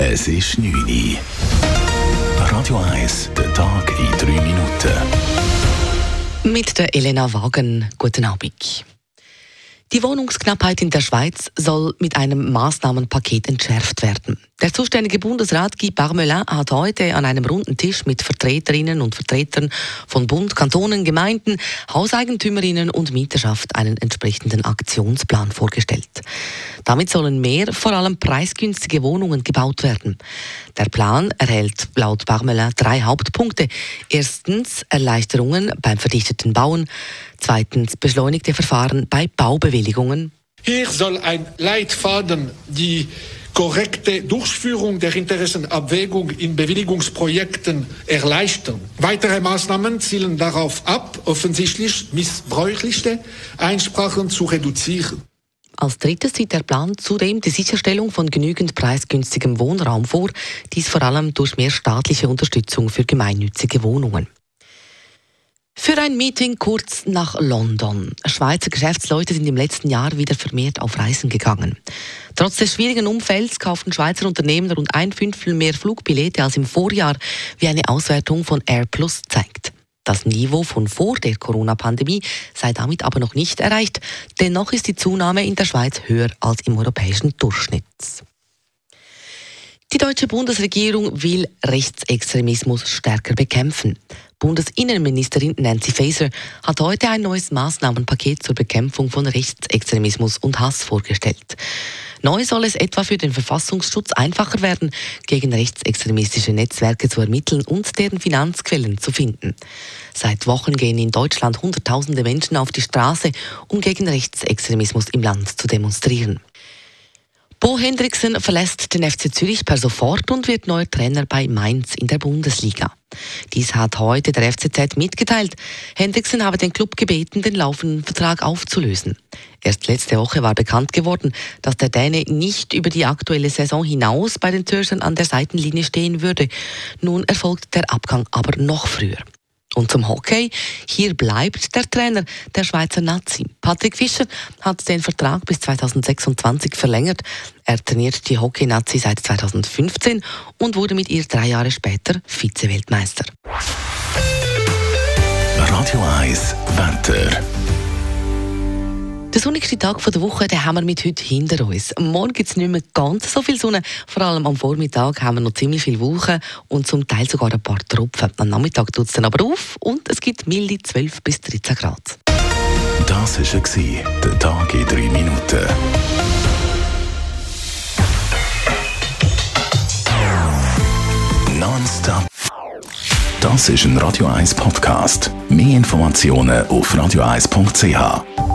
Es ist 9 Uhr. Radio 1, der Tag in 3 Minuten. Mit der Elena Wagen. Guten Abend. Die Wohnungsknappheit in der Schweiz soll mit einem Maßnahmenpaket entschärft werden. Der zuständige Bundesrat Guy Parmelin hat heute an einem runden Tisch mit Vertreterinnen und Vertretern von Bund, Kantonen, Gemeinden, Hauseigentümerinnen und Mieterschaft einen entsprechenden Aktionsplan vorgestellt. Damit sollen mehr, vor allem preisgünstige Wohnungen gebaut werden. Der Plan erhält laut Parmelin drei Hauptpunkte. Erstens Erleichterungen beim verdichteten Bauen. Zweitens beschleunigte Verfahren bei Baubewilligungen. Hier soll ein Leitfaden die korrekte Durchführung der Interessenabwägung in Bewilligungsprojekten erleichtern. Weitere Maßnahmen zielen darauf ab, offensichtlich missbräuchliche Einsprachen zu reduzieren. Als drittes sieht der Plan zudem die Sicherstellung von genügend preisgünstigem Wohnraum vor, dies vor allem durch mehr staatliche Unterstützung für gemeinnützige Wohnungen. Für ein Meeting kurz nach London. Schweizer Geschäftsleute sind im letzten Jahr wieder vermehrt auf Reisen gegangen. Trotz des schwierigen Umfelds kauften Schweizer Unternehmen rund ein Fünftel mehr Flugbillette als im Vorjahr, wie eine Auswertung von AirPlus zeigt. Das Niveau von vor der Corona-Pandemie sei damit aber noch nicht erreicht. Dennoch ist die Zunahme in der Schweiz höher als im europäischen Durchschnitt. Die deutsche Bundesregierung will Rechtsextremismus stärker bekämpfen. Bundesinnenministerin Nancy Faeser hat heute ein neues Maßnahmenpaket zur Bekämpfung von Rechtsextremismus und Hass vorgestellt. Neu soll es etwa für den Verfassungsschutz einfacher werden, gegen rechtsextremistische Netzwerke zu ermitteln und deren Finanzquellen zu finden. Seit Wochen gehen in Deutschland Hunderttausende Menschen auf die Straße, um gegen Rechtsextremismus im Land zu demonstrieren. Bo Hendrickson verlässt den FC Zürich per sofort und wird neuer Trainer bei Mainz in der Bundesliga. Dies hat heute der FCZ mitgeteilt. Hendrickson habe den Club gebeten, den laufenden Vertrag aufzulösen. Erst letzte Woche war bekannt geworden, dass der Däne nicht über die aktuelle Saison hinaus bei den Zürchern an der Seitenlinie stehen würde. Nun erfolgt der Abgang aber noch früher. Und zum Hockey. Hier bleibt der Trainer der Schweizer Nazi. Patrick Fischer hat den Vertrag bis 2026 verlängert. Er trainiert die Hockey-Nazi seit 2015 und wurde mit ihr drei Jahre später Vize-Weltmeister. Radio 1, Wetter. Der sonnigste Tag der Woche den haben wir mit heute hinter uns. Morgen gibt es nicht mehr ganz so viel Sonne. Vor allem am Vormittag haben wir noch ziemlich viel Wolken und zum Teil sogar ein paar Tropfen. Am Nachmittag tut es dann aber auf und es gibt milde 12 bis 13 Grad. Das war der Tag in 3 Minuten. Nonstop. Das ist ein Radio 1 Podcast. Mehr Informationen auf radio1.ch.